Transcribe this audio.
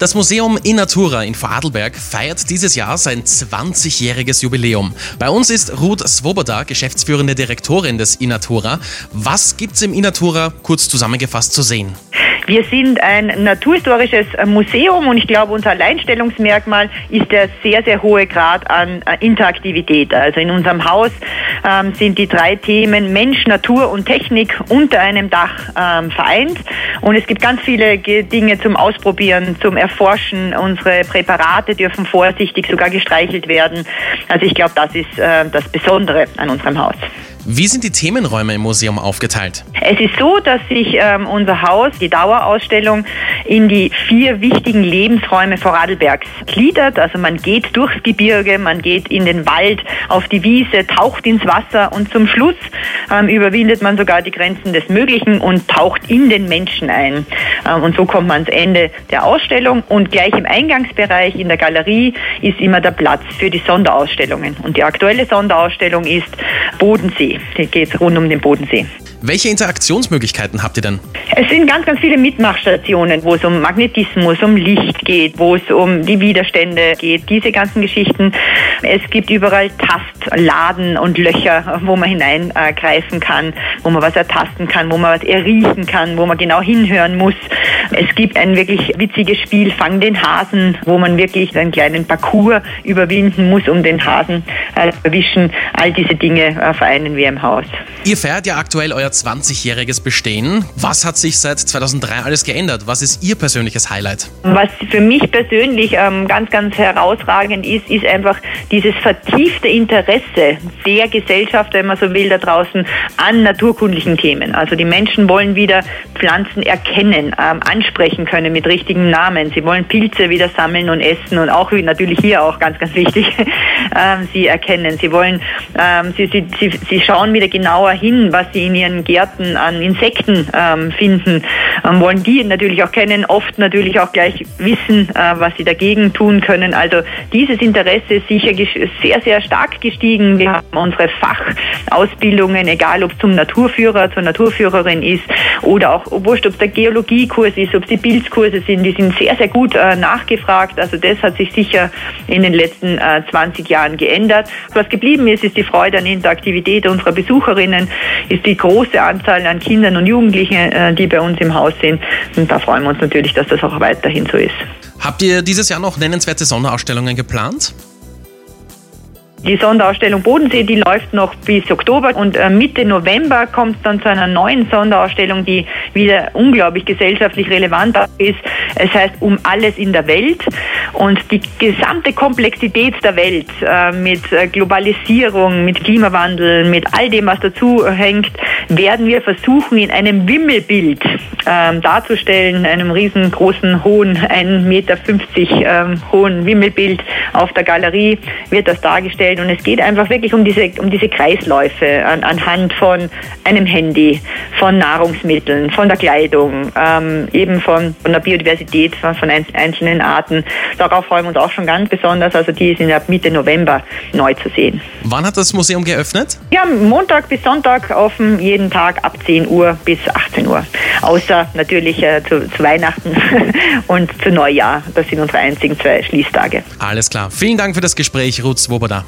Das Museum Innatura in Vorarlberg feiert dieses Jahr sein 20-jähriges Jubiläum. Bei uns ist Ruth Swoboda, geschäftsführende Direktorin des Innatura. Was gibt's im Innatura kurz zusammengefasst zu sehen? Wir sind ein naturhistorisches Museum und ich glaube, unser Alleinstellungsmerkmal ist der sehr, sehr hohe Grad an äh, Interaktivität. Also in unserem Haus ähm, sind die drei Themen Mensch, Natur und Technik unter einem Dach ähm, vereint. Und es gibt ganz viele Dinge zum Ausprobieren, zum Erforschen. Unsere Präparate dürfen vorsichtig sogar gestreichelt werden. Also ich glaube, das ist äh, das Besondere an unserem Haus. Wie sind die Themenräume im Museum aufgeteilt? Es ist so, dass sich ähm, unser Haus, die Dauerausstellung, in die vier wichtigen Lebensräume Vorarlbergs gliedert. Also man geht durchs Gebirge, man geht in den Wald, auf die Wiese, taucht ins Wasser und zum Schluss ähm, überwindet man sogar die Grenzen des Möglichen und taucht in den Menschen ein. Ähm, und so kommt man ans Ende der Ausstellung und gleich im Eingangsbereich in der Galerie ist immer der Platz für die Sonderausstellungen. Und die aktuelle Sonderausstellung ist Bodensee. Die geht rund um den Bodensee. Welche Interaktionsmöglichkeiten habt ihr denn? Es sind ganz, ganz viele Mitmachstationen, wo es um Magnetismus, um Licht geht, wo es um die Widerstände geht, diese ganzen Geschichten. Es gibt überall Tastladen und Löcher, wo man hineingreifen kann, wo man was ertasten kann, wo man was erriechen kann, wo man genau hinhören muss. Es gibt ein wirklich witziges Spiel, Fang den Hasen, wo man wirklich einen kleinen Parcours überwinden muss, um den Hasen äh, zu erwischen. All diese Dinge äh, vereinen wir im Haus. Ihr feiert ja aktuell euer 20-jähriges Bestehen. Was hat sich seit 2003 alles geändert? Was ist Ihr persönliches Highlight? Was für mich persönlich ähm, ganz, ganz herausragend ist, ist einfach dieses vertiefte Interesse der Gesellschaft, wenn man so will, da draußen an naturkundlichen Themen. Also die Menschen wollen wieder Pflanzen erkennen, ähm, ansprechen können mit richtigen Namen. Sie wollen Pilze wieder sammeln und essen und auch natürlich hier auch ganz, ganz wichtig, ähm, sie erkennen. Sie wollen, ähm, sie, sie, sie, sie schauen wieder genauer hin, was sie in ihren Gärten an Insekten ähm, finden, ähm, wollen die natürlich auch kennen, oft natürlich auch gleich wissen, äh, was sie dagegen tun können. Also dieses Interesse ist sicher sehr, sehr stark gestiegen. Wir haben unsere Fachausbildungen, egal ob es zum Naturführer, zur Naturführerin ist oder auch wurscht, ob der Geologiekurs ist, ob es die Bildkurse sind, die sind sehr, sehr gut äh, nachgefragt. Also das hat sich sicher in den letzten äh, 20 Jahren geändert. Was geblieben ist, ist die Freude an Interaktivität unserer Besucherinnen, ist die große Anzahl an Kindern und Jugendlichen, äh, die bei uns im Haus sind. Und da freuen wir uns natürlich, dass das auch weiterhin so ist. Habt ihr dieses Jahr noch nennenswerte Sonderausstellungen geplant? Die Sonderausstellung Bodensee, die läuft noch bis Oktober und äh, Mitte November kommt es dann zu einer neuen Sonderausstellung, die wieder unglaublich gesellschaftlich relevant ist. Es heißt um alles in der Welt und die gesamte Komplexität der Welt äh, mit äh, Globalisierung, mit Klimawandel, mit all dem, was dazu hängt, werden wir versuchen, in einem Wimmelbild ähm, darzustellen, einem riesengroßen, hohen, 1,50 Meter ähm, hohen Wimmelbild auf der Galerie wird das dargestellt und es geht einfach wirklich um diese, um diese Kreisläufe an, anhand von einem Handy, von Nahrungsmitteln, von der Kleidung, ähm, eben von, von der Biodiversität, von, von einzelnen Arten. Darauf freuen wir uns auch schon ganz besonders. Also die sind ab Mitte November neu zu sehen. Wann hat das Museum geöffnet? Ja, Montag bis Sonntag offen, jeden Tag ab 10 Uhr bis 18 Uhr. Außer natürlich äh, zu, zu Weihnachten und zu Neujahr. Das sind unsere einzigen zwei Schließtage. Alles klar. Vielen Dank für das Gespräch, Ruth Swoboda.